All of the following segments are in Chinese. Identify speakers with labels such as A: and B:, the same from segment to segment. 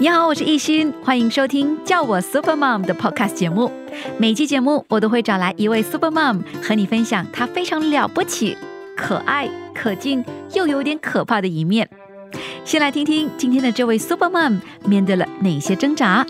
A: 你好，我是艺欣，欢迎收听叫我 Super Mom 的 Podcast 节目。每期节目我都会找来一位 Super Mom 和你分享她非常了不起、可爱、可敬又有点可怕的一面。先来听听今天的这位 Super Mom 面对了哪些挣扎。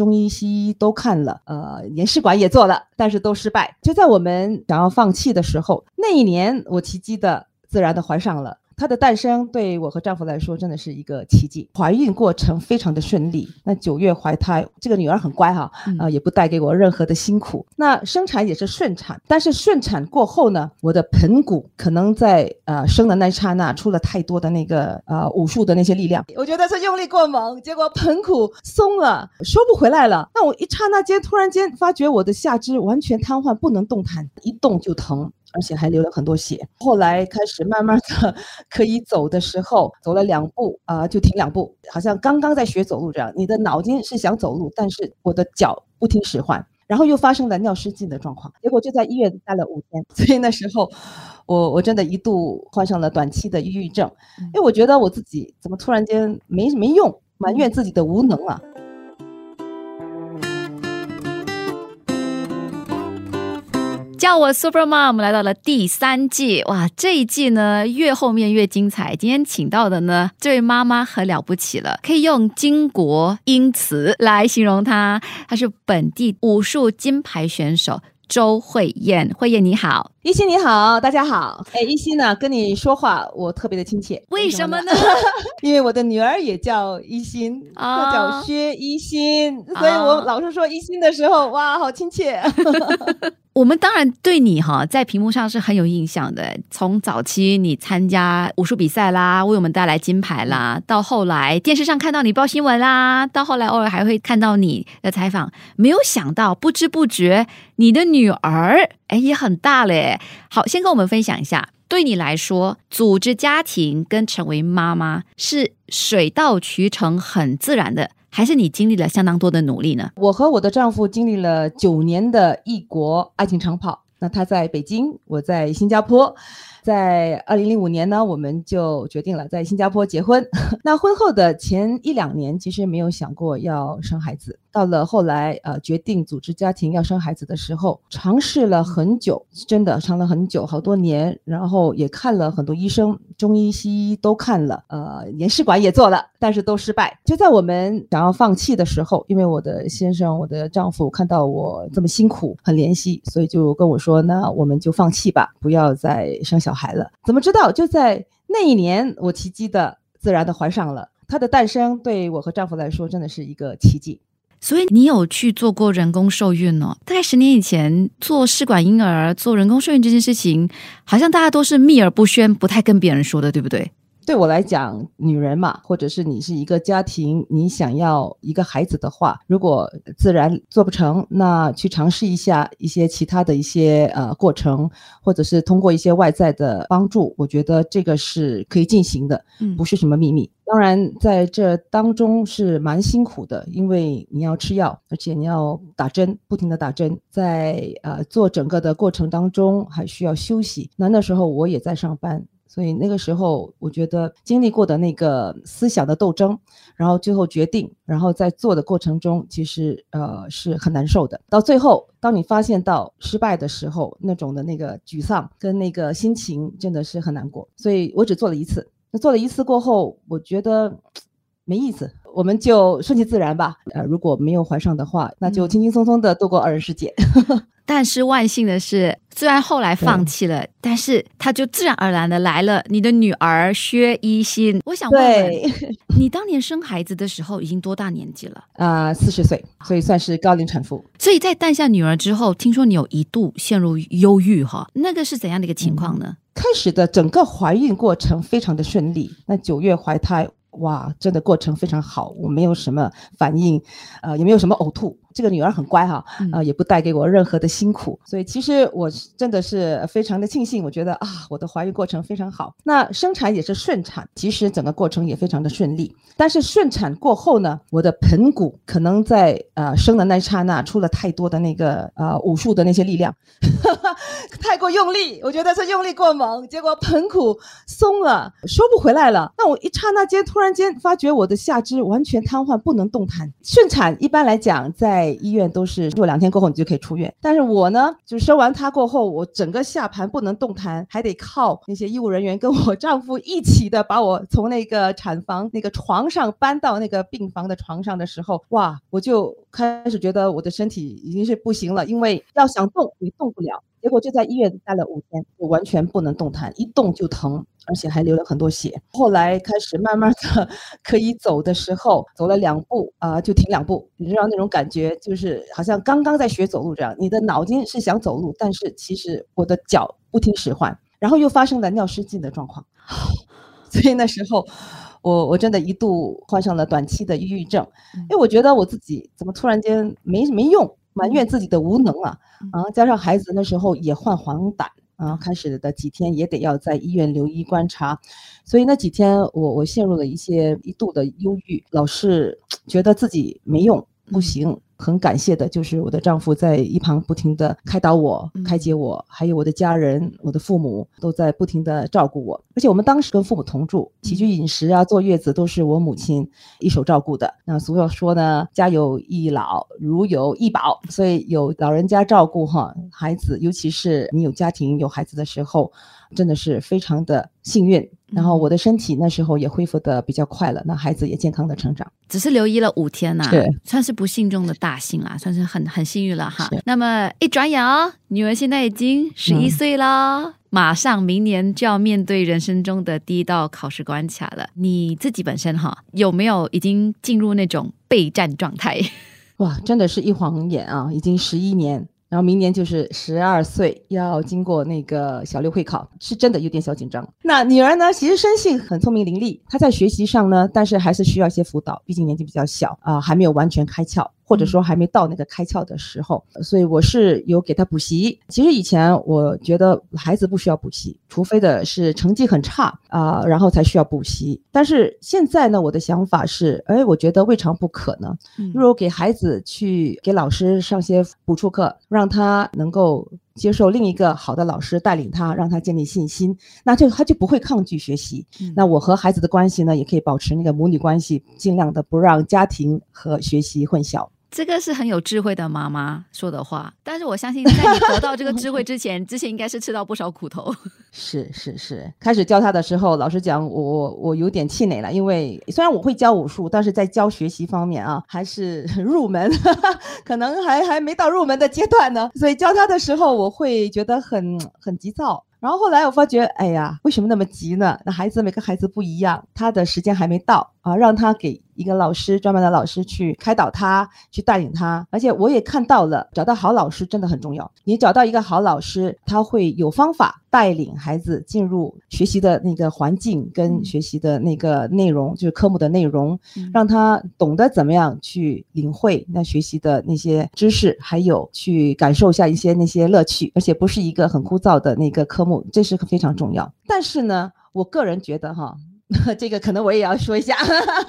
B: 中医、西医都看了，呃，连试管也做了，但是都失败。就在我们想要放弃的时候，那一年我奇迹的、自然的怀上了。她的诞生对我和丈夫来说真的是一个奇迹，怀孕过程非常的顺利。那九月怀胎，这个女儿很乖哈，呃，也不带给我任何的辛苦。那生产也是顺产，但是顺产过后呢，我的盆骨可能在呃生的那一刹那出了太多的那个呃武术的那些力量，我觉得是用力过猛，结果盆骨松了，收不回来了。那我一刹那间突然间发觉我的下肢完全瘫痪，不能动弹，一动就疼。而且还流了很多血。后来开始慢慢的 可以走的时候，走了两步啊就停两步，好像刚刚在学走路这样。你的脑筋是想走路，但是我的脚不听使唤。然后又发生了尿失禁的状况，结果就在医院待了五天。所以那时候，我我真的一度患上了短期的抑郁症，因为我觉得我自己怎么突然间没没用，埋怨自己的无能啊。
A: 叫我 Super Mom 来到了第三季，哇，这一季呢越后面越精彩。今天请到的呢，这位妈妈很了不起了，可以用巾帼英雌来形容她。她是本地武术金牌选手周慧燕，慧燕你好。
B: 一心你好，大家好。哎，一心呢，跟你说话我特别的亲切，
A: 为什么呢？
B: 因为我的女儿也叫一心，她叫薛一心，所以我老是说一心的时候，哇，好亲切。
A: 我们当然对你哈，在屏幕上是很有印象的。从早期你参加武术比赛啦，为我们带来金牌啦，到后来电视上看到你报新闻啦，到后来偶尔还会看到你的采访，没有想到，不知不觉你的女儿哎也很大嘞。好，先跟我们分享一下，对你来说，组织家庭跟成为妈妈是水到渠成、很自然的，还是你经历了相当多的努力呢？
B: 我和我的丈夫经历了九年的异国爱情长跑，那他在北京，我在新加坡。在二零零五年呢，我们就决定了在新加坡结婚。那婚后的前一两年，其实没有想过要生孩子。到了后来，呃，决定组织家庭要生孩子的时候，尝试了很久，真的尝了很久，好多年。然后也看了很多医生，中医、西医都看了，呃，连试管也做了，但是都失败。就在我们想要放弃的时候，因为我的先生，我的丈夫看到我这么辛苦，很怜惜，所以就跟我说：“那我们就放弃吧，不要再生小。”孩了，怎么知道？就在那一年，我奇迹的、自然的怀上了。他的诞生对我和丈夫来说，真的是一个奇迹。
A: 所以你有去做过人工受孕哦？大概十年以前，做试管婴儿、做人工受孕这件事情，好像大家都是秘而不宣，不太跟别人说的，对不对？
B: 对我来讲，女人嘛，或者是你是一个家庭，你想要一个孩子的话，如果自然做不成，那去尝试一下一些其他的一些呃过程，或者是通过一些外在的帮助，我觉得这个是可以进行的，不是什么秘密。当然，在这当中是蛮辛苦的，因为你要吃药，而且你要打针，不停的打针，在呃做整个的过程当中还需要休息。那那时候我也在上班。所以那个时候，我觉得经历过的那个思想的斗争，然后最后决定，然后在做的过程中，其实呃是很难受的。到最后，当你发现到失败的时候，那种的那个沮丧跟那个心情真的是很难过。所以我只做了一次。那做了一次过后，我觉得没意思，我们就顺其自然吧。呃，如果没有怀上的话，那就轻轻松松的度过二人世界。
A: 但是万幸的是，虽然后来放弃了，但是他就自然而然的来了。你的女儿薛一心，我想问问你，当年生孩子的时候已经多大年纪了？
B: 啊，四十岁，所以算是高龄产妇。
A: 所以在诞下女儿之后，听说你有一度陷入忧郁，哈，那个是怎样的一个情况呢？
B: 开始的整个怀孕过程非常的顺利，那九月怀胎。哇，真的过程非常好，我没有什么反应，呃，也没有什么呕吐，这个女儿很乖哈，
A: 嗯
B: 啊、也不带给我任何的辛苦，所以其实我真的是非常的庆幸，我觉得啊，我的怀孕过程非常好，那生产也是顺产，其实整个过程也非常的顺利。但是顺产过后呢，我的盆骨可能在呃生的那一刹那出了太多的那个呃武术的那些力量，太过用力，我觉得是用力过猛，结果盆骨松了，收不回来了。那我一刹那间突然间发觉我的下肢完全瘫痪，不能动弹。顺产一般来讲在在医院都是住两天过后你就可以出院，但是我呢，就生完他过后，我整个下盘不能动弹，还得靠那些医务人员跟我丈夫一起的把我从那个产房那个床上搬到那个病房的床上的时候，哇，我就开始觉得我的身体已经是不行了，因为要想动你动不了。结果就在医院待了五天，我完全不能动弹，一动就疼，而且还流了很多血。后来开始慢慢的 可以走的时候，走了两步啊、就停两步，你知道那种感觉，就是好像刚刚在学走路这样。你的脑筋是想走路，但是其实我的脚不听使唤，然后又发生了尿失禁的状况，所以那时候。我我真的一度患上了短期的抑郁症，因为我觉得我自己怎么突然间没没用，埋怨自己的无能啊啊！加上孩子那时候也患黄疸啊，开始的几天也得要在医院留医观察，所以那几天我我陷入了一些一度的忧郁，老是觉得自己没用不行。很感谢的就是我的丈夫在一旁不停的开导我、开解我，还有我的家人、我的父母都在不停的照顾我。而且我们当时跟父母同住，起居饮食啊、坐月子都是我母亲一手照顾的。那俗话说呢，家有一老，如有一宝，所以有老人家照顾哈，孩子，尤其是你有家庭有孩子的时候，真的是非常的幸运。然后我的身体那时候也恢复的比较快了，那孩子也健康的成长。
A: 只是留医了五天呐、
B: 对
A: 算是不幸中的大幸啦，算是很很幸运了哈。那么一转眼哦，女儿现在已经十一
B: 嗯
A: 岁啦。马上明年就要面对人生中的第一道考试关卡了。你自己本身哈有没有已经进入那种备战状态？
B: 哇，真的是一晃眼啊，已经十一年。然后明年就是十二岁，要经过那个小六会考，是真的有点小紧张。那女儿呢，其实生性很聪明伶俐，她在学习上呢，但是还是需要一些辅导，毕竟年纪比较小啊、还没有完全开窍，或者说还没到那个开窍的时候，所以我是有给他补习。其实以前我觉得孩子不需要补习，除非的是成绩很差啊、然后才需要补习。但是现在呢，我的想法是，哎，我觉得未尝不可呢。
A: 嗯
B: 如果给孩子去给老师上些补助课，让他能够接受另一个好的老师带领他，让他建立信心，那这他就不会抗拒学习。
A: 嗯
B: 那我和孩子的关系呢，也可以保持那个母女关系，尽量的不让家庭和学习混淆。
A: 这个是很有智慧的妈妈说的话，但是我相信在你得到这个智慧之前，之前应该是吃到不少苦头。
B: 是 是是，开始教他的时候，老实讲，我我有点气馁了，因为虽然我会教武术，但是在教学习方面啊，还是入门，可能还还没到入门的阶段呢，所以教他的时候，我会觉得很很急躁。然后后来我发觉，哎呀，为什么那么急呢？那孩子每个孩子不一样，他的时间还没到啊，让他给一个老师专门的老师去开导他，去带领他。而且我也看到了，找到好老师真的很重要。你找到一个好老师，他会有方法带领孩子进入学习的那个环境跟学习的那个内容，就是科目的内容，
A: 嗯
B: 让他懂得怎么样去领会那学习的那些知识，还有去感受一下一些那些乐趣，而且不是一个很枯燥的那个科目，这是非常重要。但是呢，我个人觉得哈。这个可能我也要说一下，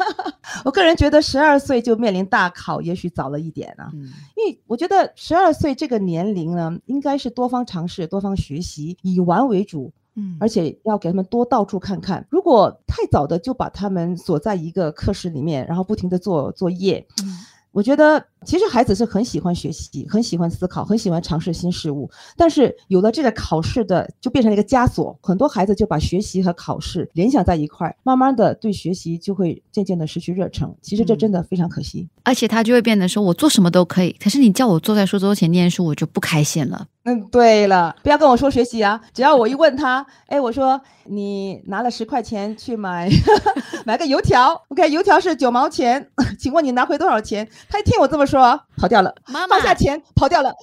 B: 我个人觉得十二岁就面临大考，也许早了一点啊。
A: 嗯
B: 因为我觉得十二岁这个年龄呢，应该是多方尝试、多方学习，以玩为主，
A: 嗯
B: 而且要给他们多到处看看。如果太早的就把他们锁在一个课室里面，然后不停的做作业，
A: 嗯
B: 我觉得其实孩子是很喜欢学习，很喜欢思考，很喜欢尝试新事物。但是有了这个考试的，就变成了一个枷锁，很多孩子就把学习和考试联想在一块儿，慢慢的对学习就会渐渐的失去热忱。其实这
A: 嗯
B: 真的非常可惜。
A: 而且他就会变得说，我做什么都可以，可是你叫我坐在书桌前念书，我就不开心了。
B: 嗯，对了，不要跟我说学习啊！只要我一问他，哎，我说你拿了十块钱去买 买个油条，OK，油条是九毛钱，请问你拿回多少钱？他一听我这么说，跑掉了，
A: 妈妈
B: 放，下钱跑掉了。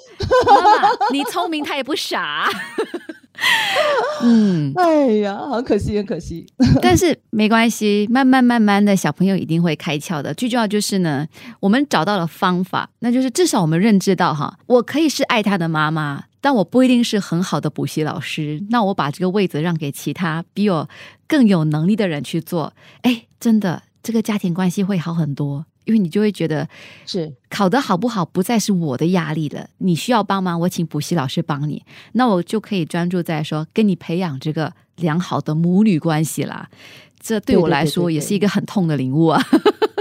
A: 妈妈，你聪明，他也不傻。嗯，
B: 哎呀，很可惜，很可惜。
A: 但是没关系，慢慢慢慢的小朋友一定会开窍的。最重要就是呢，我们找到了方法，那就是至少我们认知到哈，我可以是爱他的妈妈，但我不一定是很好的补习老师。那我把这个位子让给其他比我更有能力的人去做，哎，真的，这个家庭关系会好很多。因为你就会觉得
B: 是
A: 考得好不好，不再是我的压力了。你需要帮忙，我请补习老师帮你，那我就可以专注在说跟你培养这个良好的母女关系啦。这对我来说也是一个很痛的领悟啊。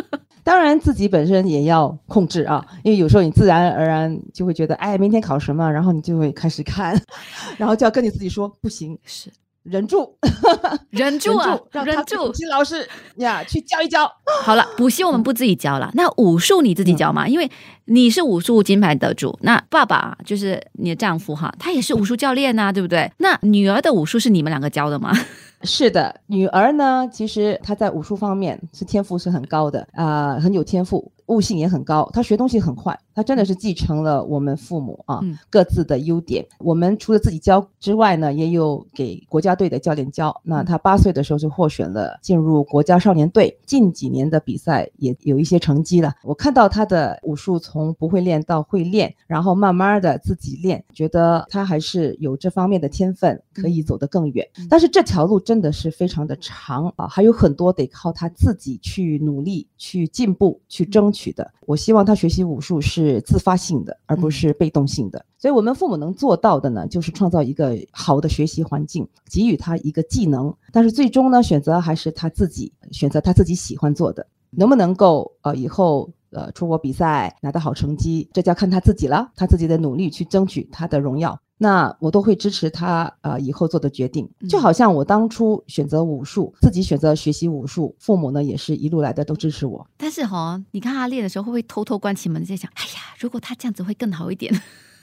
B: 当然，自己本身也要控制啊，因为有时候你自然而然就会觉得，哎，明天考什么，然后你就会开始看，然后就要跟你自己说，不行，
A: 是。
B: 忍住，
A: 忍住啊！忍住，
B: 金老师呀，去教一教。
A: 好了，补习我们不自己教了，那武术你自己教嘛？因为你是武术金牌得主，那爸爸就是你的丈夫哈，他也是武术教练呐，对不对？那女儿的武术是你们两个教的吗？
B: 是的，女儿呢，其实她在武术方面是天赋是很高的啊，很有天赋。悟性也很高，他学东西很快，他真的是继承了我们父母啊各自的优点。我们除了自己教之外呢，也有给国家队的教练教。那他八岁的时候就获选了进入国家少年队，近几年的比赛也有一些成绩了。我看到他的武术从不会练到会练，然后慢慢的自己练，觉得他还是有这方面的天分，可以走得更远。但是这条路真的是非常的长啊，还有很多得靠他自己去努力、去进步、去争。取的，我希望他学习武术是自发性的，而不是被动性的。所以，我们父母能做到的呢，就是创造一个好的学习环境，给予他一个技能。但是，最终呢，选择还是他自己选择他自己喜欢做的。能不能够呃以后呃出国比赛拿到好成绩，这就要看他自己了，他自己的努力去争取他的荣耀。那我都会支持他呃以后做的决定，就好像我当初选择武术，自己选择学习武术，父母呢也是一路来的都支持我。
A: 但是哈，你看他练的时候，会不会偷偷关起门在想，哎呀，如果他这样子会更好一点？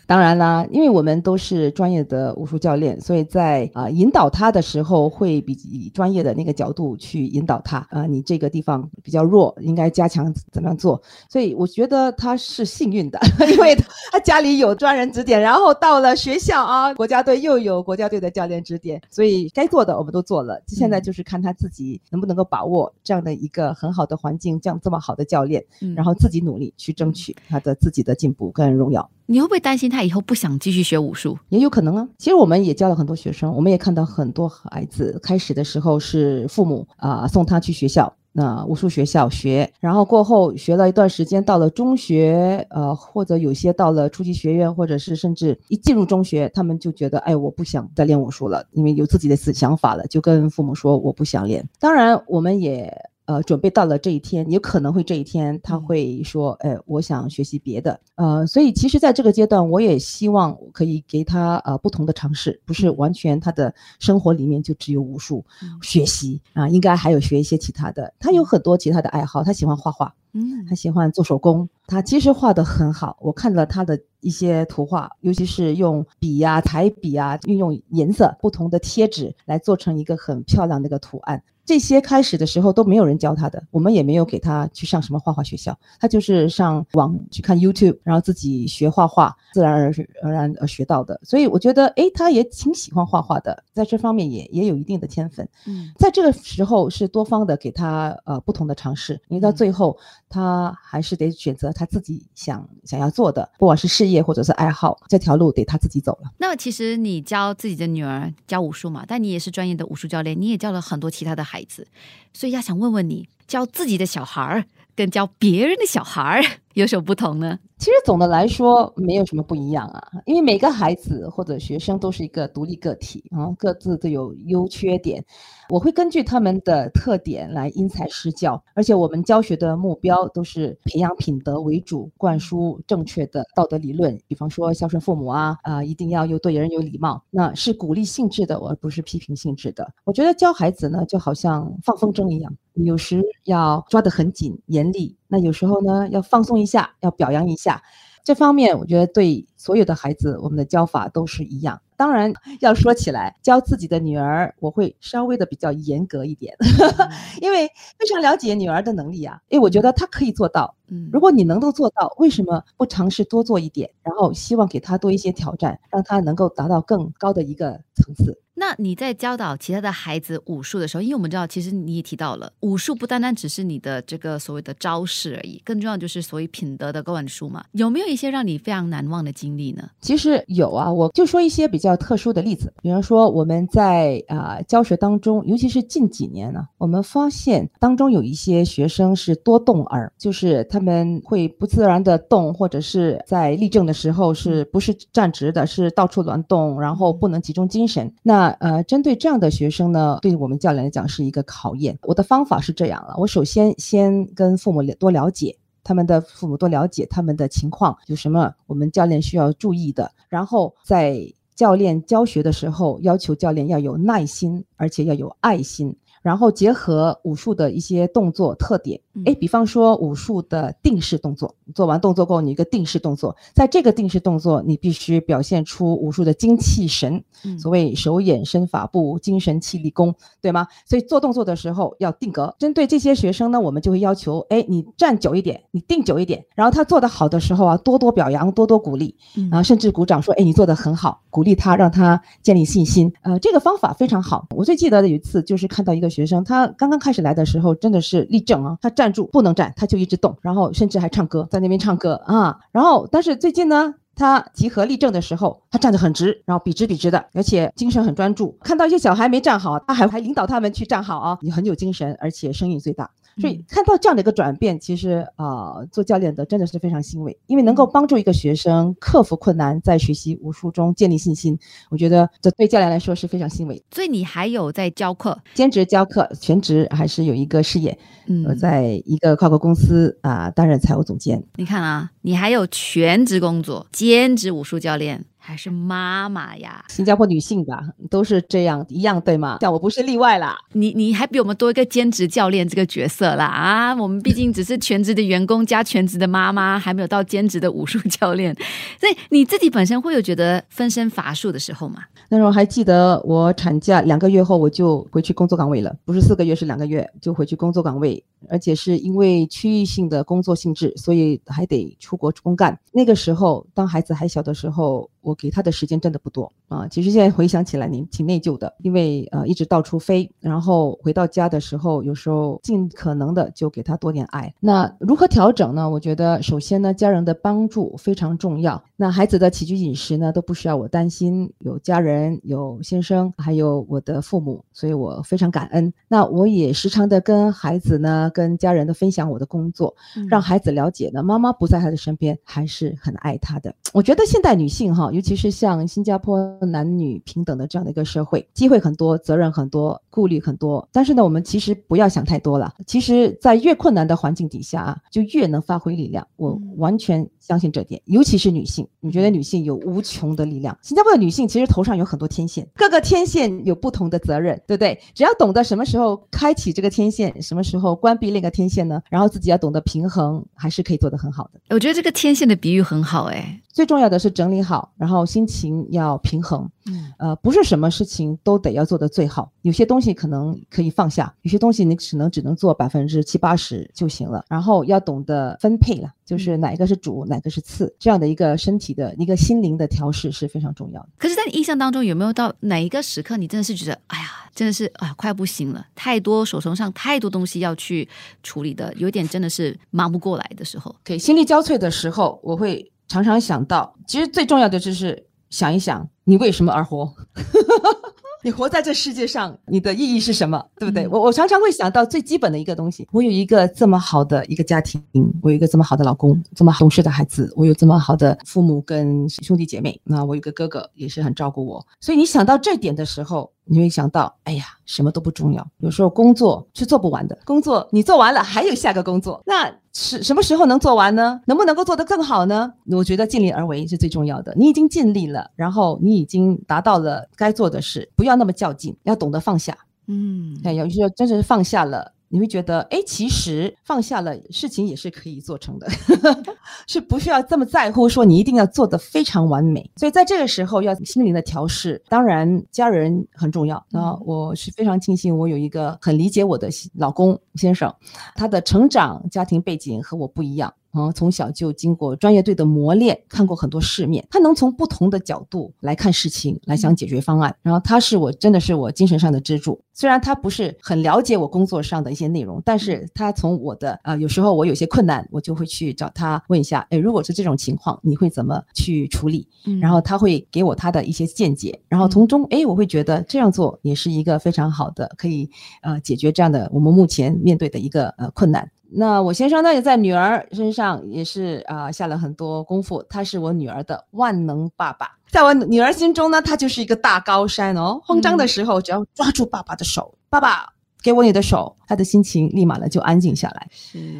B: 当然啦，因为我们都是专业的武术教练，所以在啊引导他的时候，会比以专业的那个角度去引导他啊。你这个地方比较弱，应该加强怎么样做？所以我觉得他是幸运的，因为他家里有专人指点，然后到了学校啊，国家队又有国家队的教练指点，所以该做的我们都做了。现在就是看他自己能不能够把握这样的一个很好的环境，这样这么好的教练，然后自己努力去争取他的自己的进步跟荣耀。
A: 你会不会担心他以后不想继续学武术？
B: 也有可能啊。其实我们也教了很多学生，我们也看到很多孩子开始的时候是父母啊送他去学校，那武术学校学，然后过后学了一段时间，到了中学，呃，或者有些到了初级学院，或者是甚至一进入中学，他们就觉得，哎，我不想再练武术了，因为有自己的思想法了，就跟父母说我不想练。当然，我们也。呃，准备到了这一天，有可能会这一天他会说，哎，我想学习别的。呃，所以其实在这个阶段，我也希望可以给他呃不同的尝试，不是完全他的生活里面就只有武术学习啊，应该还有学一些其他的。他有很多其他的爱好，他喜欢画画，嗯，他喜欢做手工，他其实画的很好。我看了他的一些图画，尤其是用笔呀、彩笔啊，运用颜色不同的贴纸来做成一个很漂亮的一个图案。这些开始的时候都没有人教他的，我们也没有给他去上什么画画学校，他就是上网去看 YouTube，然后自己学画画，自然而而然而学到的。所以我觉得，哎，他也挺喜欢画画的，在这方面也也有一定的天分。嗯，在这个时候是多方的给他呃不同的尝试，因为到最后他还是得选择他自己想想要做的，不管是事业或者是爱好，这条路得他自己走了。
A: 那其实你教自己的女儿教武术嘛，但你也是专业的武术教练，你也教了很多其他的。孩子，所以要想问问你，教自己的小孩儿跟教别人的小孩儿 有什么不同呢？
B: 其实总的来说没有什么不一样啊，因为每个孩子或者学生都是一个独立个体啊，各自都有优缺点。我会根据他们的特点来因材施教，而且我们教学的目标都是培养品德为主，灌输正确的道德理论。比方说孝顺父母啊，啊，一定要有对人有礼貌，那是鼓励性质的，而不是批评性质的。我觉得教孩子呢，就好像放风筝一样，有时要抓得很紧、严厉，那有时候呢要放松一下，要表扬一下。这方面，我觉得对所有的孩子，我们的教法都是一样。当然要说起来，教自己的女儿，我会稍微的比较严格一点，因为非常了解女儿的能力啊。因为我觉得她可以做到。
A: 嗯
B: 如果你能够做到，为什么不尝试多做一点？然后希望给她多一些挑战，让她能够达到更高的一个层次。
A: 那你在教导其他的孩子武术的时候，因为我们知道，其实你也提到了，武术不单单只是你的这个所谓的招式而已，更重要就是所谓品德的灌输嘛。有没有一些让你非常难忘的经历呢？
B: 其实有啊，我就说一些比较特殊的例子，比方说我们在啊、教学当中，尤其是近几年呢，我们发现当中有一些学生是多动儿，就是他们会不自然的动，或者是在立正的时候是不是站直的，是到处乱动，然后不能集中精神。那呃，针对这样的学生呢，对我们教练来讲是一个考验。我的方法是这样了，我首先先跟父母多了解。他们的父母多了解他们的情况，有什么我们教练需要注意的，然后在教练教学的时候，要求教练要有耐心，而且要有爱心，然后结合武术的一些动作特点，哎，比方说武术的定式动作，做完动作过后，你一个定式动作，在这个定式动作，你必须表现出武术的精气神，
A: 嗯
B: 所谓手眼身法步，精神气力功，对吗？所以做动作的时候要定格。针对这些学生呢，我们就会要求，哎，你站久一点，你定久一点。然后他做得好的时候啊，多多表扬，多多鼓励，
A: 嗯
B: 然后甚至鼓掌说，哎，你做得很好，鼓励他，让他建立信心。呃，这个方法非常好。我最记得的有一次，就是看到一个学生，他刚刚开始来的时候，真的是立正啊，他站住不能站，他就一直动，然后甚至还唱歌，在那边唱歌啊。然后，但是最近呢，他集合立正的时候，他站得很直，然后笔直笔直的，而且精神很专注。看到一些小孩没站好，他还还引导他们去站好啊，你很有精神，而且声音最大。所以看到这样的一个转变，其实啊、呃做教练的真的是非常欣慰，因为能够帮助一个学生克服困难，在学习武术中建立信心，我觉得这对教练来说是非常欣慰。
A: 所以你还有在教课，
B: 兼职教课，全职还是有一个事业，
A: 嗯。
B: 我在一个跨国公司啊、担任财务总监。
A: 你看啊，你还有全职工作，兼职武术教练，还是妈妈呀？
B: 新加坡女性吧，都是这样一样，对吗？但我不是例外啦。
A: 你你还比我们多一个兼职教练这个角色啦啊！我们毕竟只是全职的员工加全职的妈妈，还没有到兼职的武术教练，所以你自己本身会有觉得分身乏术的时候吗？
B: 那时候还记得我产假两个月后我就回去工作岗位了，不是四个月是两个月就回去工作岗位，而且是因为区域性的工作性质，所以还得出国公干。那个时候当孩子还小的时候，我给他的时间真的不多。啊。其实现在回想起来，您挺内疚的，因为呃一直到处飞，然后回到家的时候，有时候尽可能的就给他多点爱。那如何调整呢？我觉得首先呢，家人的帮助非常重要。那孩子的起居饮食呢，都不需要我担心，有家人、有先生，还有我的父母，所以我非常感恩。那我也时常的跟孩子呢、跟家人的分享我的工作，让孩子了解呢，妈妈不在他的身边，还是很爱他的。我觉得现代女性哈，尤其是像新加坡男女平等的这样的一个社会，机会很多，责任很多，顾虑很多。但是呢，我们其实不要想太多了。其实，在越困难的环境底下啊，就越能发挥力量。我
A: 嗯
B: 完全相信这点，尤其是女性，你觉得女性有无穷的力量。新加坡的女性其实头上有很多天线，各个天线有不同的责任，对不对？只要懂得什么时候开启这个天线，什么时候关闭那个天线呢？然后自己要懂得平衡，还是可以做得很好的。
A: 我觉得这个天线的比喻很好哎、
B: 最重要的是整理好，然后心情要平衡。
A: 嗯
B: 呃，不是什么事情都得要做得最好，有些东西可能可以放下，有些东西你只能只能做百分之七八十就行了。然后要懂得分配了，就是哪一个是主，哪个是次，这样的一个身体的一个心灵的调试是非常重要的。
A: 可是，在你印象当中，有没有到哪一个时刻，你真的是觉得，哎呀，真的是啊，快不行了，太多手头上太多东西要去处理的，有点真的是忙不过来的时候。
B: 对，心力交瘁的时候，我会常常想到，其实最重要的就是想一想，你为什么而活。你活在这世界上，你的意义是什么？对不对？
A: 嗯
B: 我我常常会想到最基本的一个东西，我有一个这么好的一个家庭，我有一个这么好的老公，这么懂事的孩子，我有这么好的父母跟兄弟姐妹，那我有个哥哥也是很照顾我，所以你想到这点的时候，你会想到，哎呀，什么都不重要。有时候工作是做不完的，工作你做完了，还有下个工作，那是什么时候能做完呢？能不能够做得更好呢？我觉得尽力而为是最重要的。你已经尽力了，然后你已经达到了该做的事，不要那么较劲，要懂得放下。
A: 嗯，
B: 哎，有时候真的是放下了。你会觉得，哎，其实放下了，事情也是可以做成的。是不需要这么在乎，说你一定要做的非常完美。所以在这个时候要心灵的调试，当然家人很重要。那我是非常庆幸我有一个很理解我的老公先生，他的成长家庭背景和我不一样。啊，从小就经过专业队的磨练，看过很多世面，他能从不同的角度来看事情，来想解决方案。然后他是我真的是我精神上的支柱。虽然他不是很了解我工作上的一些内容，但是他从我的呃，有时候我有些困难，我就会去找他问一下，哎，如果是这种情况，你会怎么去处理？然后他会给我他的一些见解，然后从中，哎，我会觉得这样做也是一个非常好的，可以呃解决这样的我们目前面对的一个呃困难。那我先生呢，也在女儿身上也是啊下了很多功夫。他是我女儿的万能爸爸，在我女儿心中呢，他就是一个大高山哦。慌张的时候，只要抓住爸爸的手，爸爸给我你的手，他的心情立马呢就安静下来。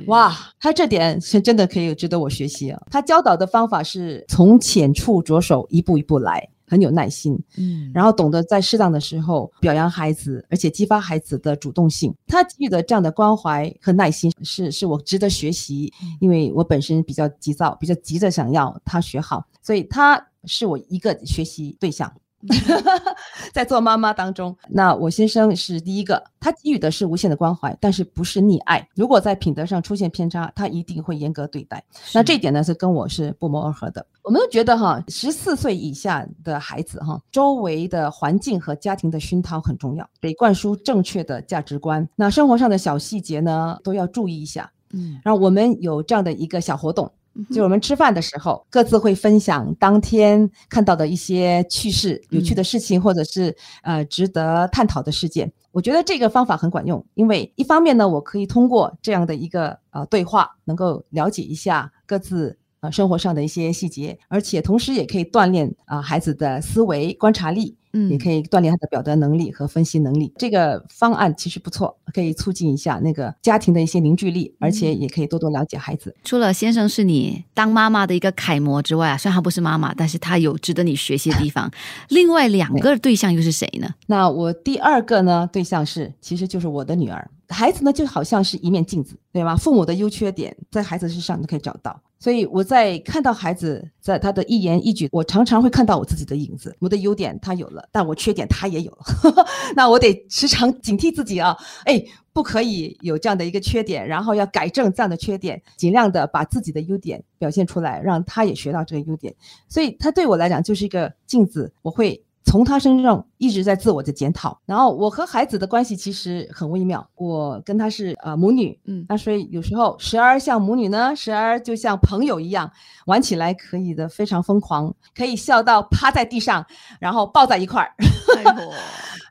B: 哇，他这点是真的可以值得我学习啊。他教导的方法是从浅处着手，一步一步来。很有耐心，嗯，然后懂得在适当的时候表扬孩子，而且激发孩子的主动性。他给予的这样的关怀和耐心，是是我值得学习。因为我本身比较急躁，比较急着想要他学好，所以他是我一个学习对象。在做妈妈当中，那我先生是第一个，他给予的是无限的关怀，但是不是溺爱。如果在品德上出现偏差，他一定会严格对待。那这一点呢，是跟我是不谋而合的。我们都觉得哈，十四岁以下的孩子哈，周围的环境和家庭的熏陶很重要，得灌输正确的价值观。那生活上的小细节呢，都要注意一下。嗯，然后我们有这样的一个小活动。就我们吃饭的时候，各自会分享当天看到的一些趣事、有趣的事情，或者是呃值得探讨的事件。我觉得这个方法很管用，因为一方面呢，我可以通过这样的一个呃对话，能够了解一下各自。啊，生活上的一些细节，而且同时也可以锻炼啊孩子的思维观察力，嗯，也可以锻炼他的表达能力和分析能力。这个方案其实不错，可以促进一下那个家庭的一些凝聚力，而且也可以多多了解孩子。
A: 除了先生是你当妈妈的一个楷模之外啊，虽然他不是妈妈，但是他有值得你学习的地方。另外两个对象又是谁呢？
B: 那我第二个呢对象是，其实就是我的女儿。孩子呢就好像是一面镜子，对吧？父母的优缺点在孩子身上都可以找到。所以我在看到孩子在他的一言一举，我常常会看到我自己的影子。我的优点他有了，但我缺点他也有了。那我得时常警惕自己啊，哎，不可以有这样的一个缺点，然后要改正这样的缺点，尽量的把自己的优点表现出来，让他也学到这个优点。所以他对我来讲就是一个镜子，我会。从他身上一直在自我的检讨，然后我和孩子的关系其实很微妙，我跟他是呃母女，嗯，那所以有时候时而像母女呢，时而就像朋友一样，玩起来可以的非常疯狂，可以笑到趴在地上，然后抱在一块儿。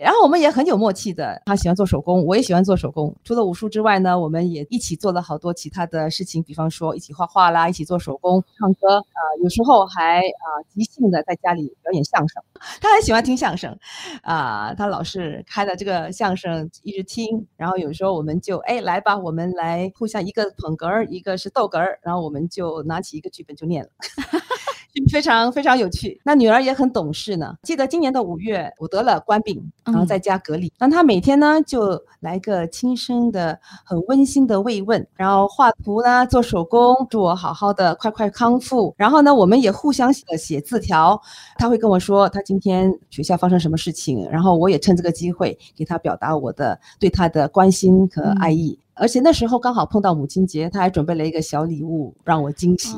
B: 然后我们也很有默契的，他喜欢做手工，我也喜欢做手工。除了武术之外呢，我们也一起做了好多其他的事情，比方说一起画画啦，一起做手工、唱歌啊，有时候还啊即兴的在家里表演相声。他很喜欢听相声，啊，他老是开的这个相声一直听。然后有时候我们就哎来吧，我们来互相一个捧哏儿，一个是逗哏儿，然后我们就拿起一个剧本就念了。非常非常有趣，那女儿也很懂事呢。记得今年的五月，我得了冠病，然后在家隔离。那她每天呢，就来个轻声的、很温馨的慰问，然后画图啦、做手工，祝我好好的、快快康复。然后呢，我们也互相写写字条，她会跟我说她今天学校发生什么事情，然后我也趁这个机会给她表达我的对她的关心和爱意。而且那时候刚好碰到母亲节，他还准备了一个小礼物让我惊喜，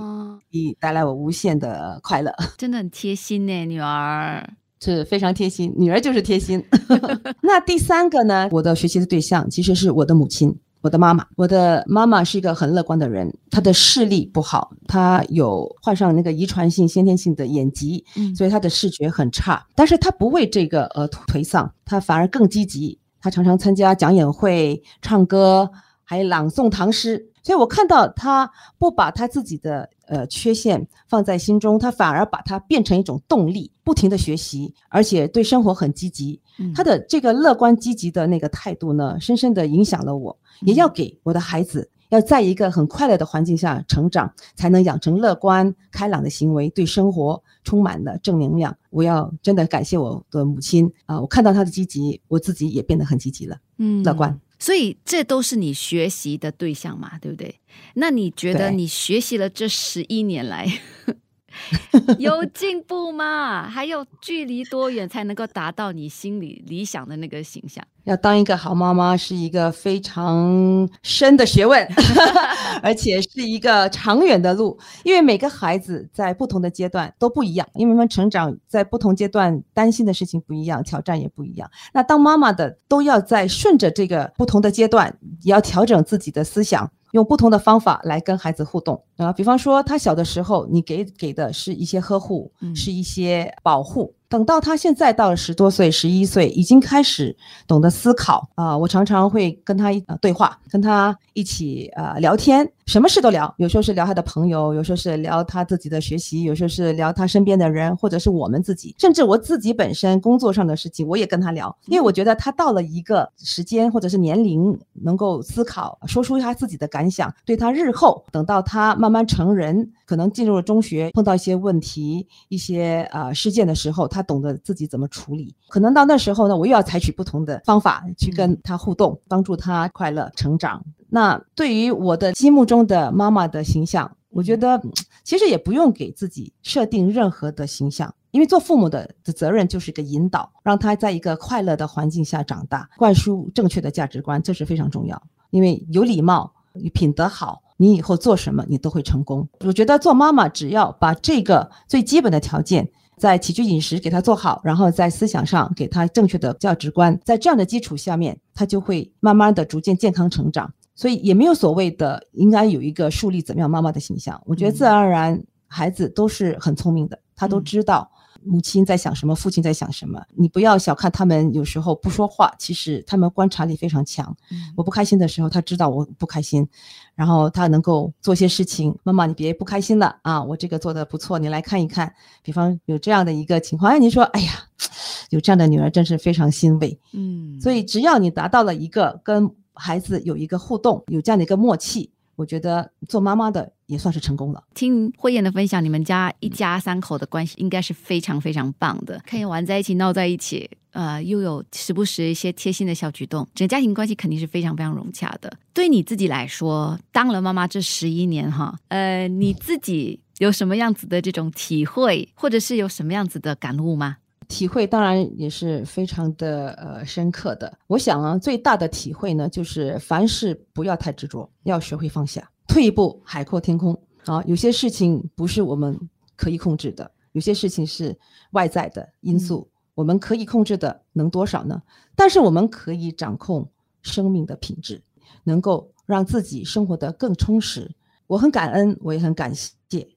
B: 以带来我无限的快乐。
A: 真的很贴心呢，女儿
B: 是非常贴心，女儿就是贴心。那第三个呢，我的学习的对象其实是我的母亲，我的妈妈。我的妈妈是一个很乐观的人，她的视力不好，她有患上那个遗传性先天性的眼疾，所以她的视觉很差。但是她不为这个而颓丧，她反而更积极。她常常参加讲演会，唱歌。还朗诵唐诗，所以我看到他不把他自己的呃缺陷放在心中，他反而把它变成一种动力，不停的学习，而且对生活很积极。他的这个乐观积极的那个态度呢，深深的影响了我，也要给我的孩子。要在一个很快乐的环境下成长，才能养成乐观开朗的行为，对生活充满了正能量。我要真的感谢我的母亲啊！我看到她的积极，我自己也变得很积极了。嗯，乐观。
A: 所以这都是你学习的对象嘛，对不对？那你觉得你学习了这十一年来，有进步吗？还有距离多远才能够达到你心里理想的那个形象？
B: 要当一个好妈妈是一个非常深的学问，而且是一个长远的路。因为每个孩子在不同的阶段都不一样，因为他们成长在不同阶段担心的事情不一样，挑战也不一样。那当妈妈的都要在顺着这个不同的阶段，也要调整自己的思想。用不同的方法来跟孩子互动啊，比方说他小的时候，你给给的是一些呵护，
A: 嗯
B: 是一些保护。等到他现在到了十多岁、十一岁，已经开始懂得思考啊、我常常会跟他呃对话，跟他一起呃聊天，什么事都聊。有时候是聊他的朋友，有时候是聊他自己的学习，有时候是聊他身边的人，或者是我们自己，甚至我自己本身工作上的事情，我也跟他聊，因为我觉得他到了一个时间或者是年龄，能够思考，说出他自己的感想，对他日后等到他慢慢成人，可能进入了中学，碰到一些问题、一些呃事件的时候，他懂得自己怎么处理。可能到那时候呢，我又要采取不同的方法去跟他互动，帮助他快乐成长。那对于我的心目中的妈妈的形象，我觉得嗯其实也不用给自己设定任何的形象，因为做父母的的责任就是一个引导，让他在一个快乐的环境下长大，灌输正确的价值观，这是非常重要。因为有礼貌、品德好，你以后做什么你都会成功。我觉得做妈妈只要把这个最基本的条件。在起居饮食给他做好，然后在思想上给他正确的价值观，在这样的基础下面，他就会慢慢的逐渐健康成长。所以也没有所谓的应该有一个树立怎么样妈妈的形象。我觉得自然而然，孩子都是很聪明的，他都
A: 嗯
B: 知道母亲在想什么，父亲在想什么。你不要小看他们，有时候不说话，其实他们观察力非常强。我不开心的时候，他知道我不开心，然后他能够做些事情。妈妈，你别不开心了啊，我这个做的不错，你来看一看。比方有这样的一个情况，哎，你说，哎呀，有这样的女儿真是非常欣慰。
A: 嗯，
B: 所以只要你达到了一个跟孩子有一个互动，有这样的一个默契，我觉得做妈妈的也算是成功了。
A: 听慧燕的分享，你们家一家三口的关系应该是非常非常棒的，可以玩在一起、闹在一起，呃，又有时不时一些贴心的小举动，整个家庭关系肯定是非常非常融洽的。对你自己来说，当了妈妈这十一年哈，呃，你自己有什么样子的这种体会，或者是有什么样子的感悟吗？
B: 体会当然也是非常的呃深刻的。我想啊，最大的体会呢，就是凡事不要太执着，要学会放下，退一步海阔天空啊。有些事情不是我们可以控制的，有些事情是外在的因素，我们可以控制的能多少呢？但是我们可以掌控生命的品质，能够让自己生活得更充实。我很感恩，我也很感谢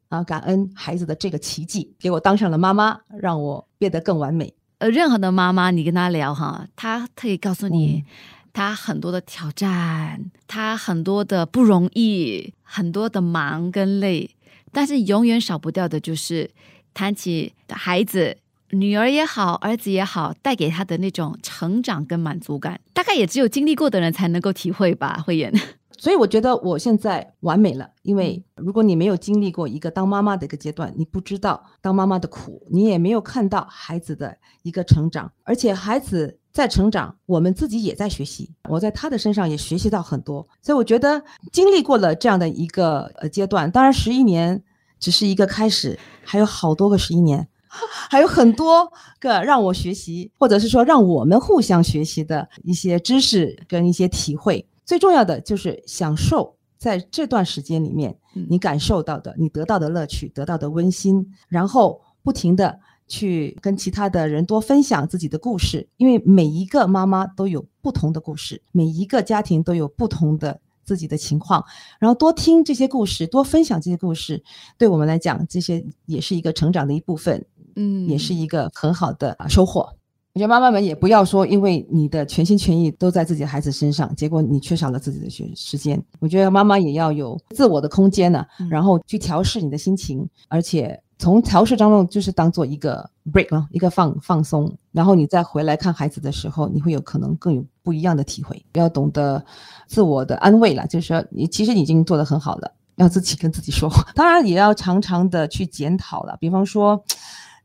B: 啊，感恩孩子的这个奇迹，给我当上了妈妈，让我变得更完美。
A: 呃，任何的妈妈，你跟她聊哈，她可以告诉你，
B: 嗯
A: 她很多的挑战，她很多的不容易，很多的忙跟累，但是永远少不掉的就是谈起孩子。女儿也好，儿子也好，带给她的那种成长跟满足感，大概也只有经历过的人才能够体会吧。慧妍，
B: 所以我觉得我现在完美了，因为如果你没有经历过一个当妈妈的一个阶段，你不知道当妈妈的苦，你也没有看到孩子的一个成长，而且孩子在成长，我们自己也在学习，我在他的身上也学习到很多，所以我觉得经历过了这样的一个呃阶段，当然十一年只是一个开始，还有好多个十一年。还有很多个让我学习，或者是说让我们互相学习的一些知识跟一些体会。最重要的就是享受在这段时间里面
A: 嗯
B: 你感受到的、你得到的乐趣、得到的温馨，然后不停的去跟其他的人多分享自己的故事，因为每一个妈妈都有不同的故事，每一个家庭都有不同的。自己的情况，然后多听这些故事，多分享这些故事，对我们来讲，这些也是一个成长的一部分，
A: 嗯，
B: 也是一个很好的啊收获。我觉得妈妈们也不要说，因为你的全心全意都在自己的孩子身上，结果你缺少了自己的学时间。我觉得妈妈也要有自我的空间呢、
A: 嗯
B: 然后去调试你的心情，而且从调试当中就是当做一个 break 了，一个放放松，然后你再回来看孩子的时候，你会有可能更有不一样的体会。要懂得自我的安慰了，就是说你其实已经做得很好了。要自己跟自己说话，当然也要常常的去检讨了。比方说，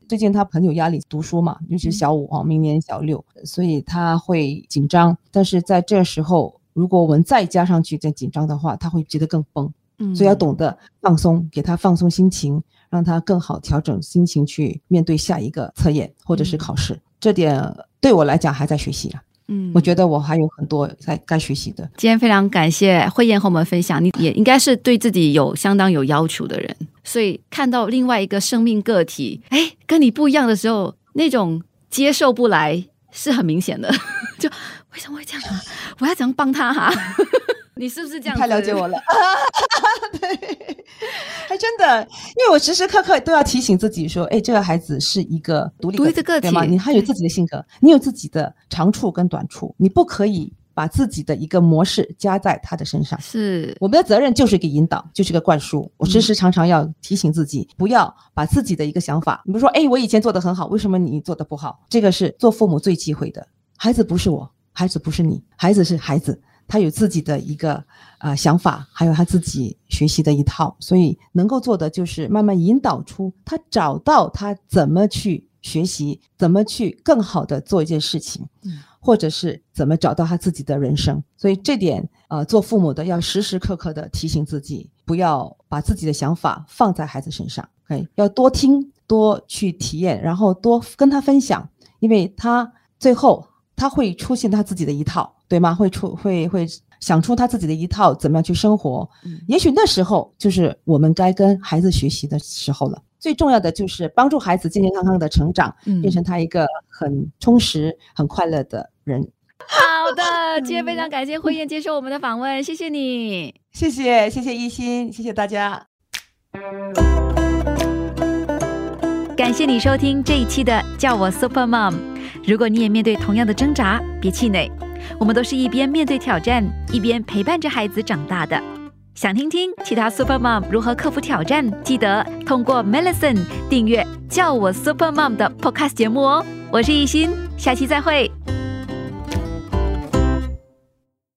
B: 最近他很有压力读书嘛，尤其是小五啊，明年小六，所以他会紧张。但是在这时候，如果我们再加上去再紧张的话，他会觉得更崩。
A: 嗯
B: 所以要懂得放松，给他放松心情，让他更好调整心情去面对下一个测验或者是考试。这点对我来讲还在学习啊，
A: 嗯
B: 我觉得我还有很多在该学习的。
A: 今天非常感谢慧燕和我们分享，你也应该是对自己有相当有要求的人，所以看到另外一个生命个体，哎，跟你不一样的时候，那种接受不来是很明显的。就为什么会这样啊？我要怎样帮他哈、你是不是这样？
B: 太了解我了，对，还真的，因为我时时刻刻都要提醒自己说，哎，这个孩子是一个独立
A: 独立的个
B: 对吗？
A: 体
B: 你还有自己的性格，你有自己的长处跟短处，你不可以把自己的一个模式加在他的身上。
A: 是
B: 我们的责任就是一个引导，就是个灌输。我时时常常要提醒自己，不要把自己的一个想法，比如说，哎，我以前做的很好，为什么你做的不好？这个是做父母最忌讳的。孩子不是我，孩子不是你，孩子是孩子，他有自己的一个呃想法，还有他自己学习的一套，所以能够做的就是慢慢引导出他找到他怎么去学习，怎么去更好的做一件事情。或者是怎么找到他自己的人生。所以这点，呃，做父母的要时时刻刻的提醒自己，不要把自己的想法放在孩子身上。OK，要多听，多去体验，然后多跟他分享，因为他最后他会出现他自己的一套，对吗？会出会会想出他自己的一套，怎么样去生活。
A: 嗯
B: 也许那时候就是我们该跟孩子学习的时候了。最重要的就是帮助孩子健健康康的成长，
A: 嗯
B: 变成他一个很充实、很快乐的人。
A: 好的，今天非常感谢慧燕接受我们的访问，谢谢你。
B: 谢谢，谢谢一心，谢谢大家。
A: 感谢你收听这一期的《叫我 Super Mom》。如果你也面对同样的挣扎，别气馁，我们都是一边面对挑战，一边陪伴着孩子长大的。想听听其他 Super Mom 如何克服挑战？记得通过 Melison 订阅《叫我 Super Mom》的 Podcast 节目哦。我是艺欣，下期再会。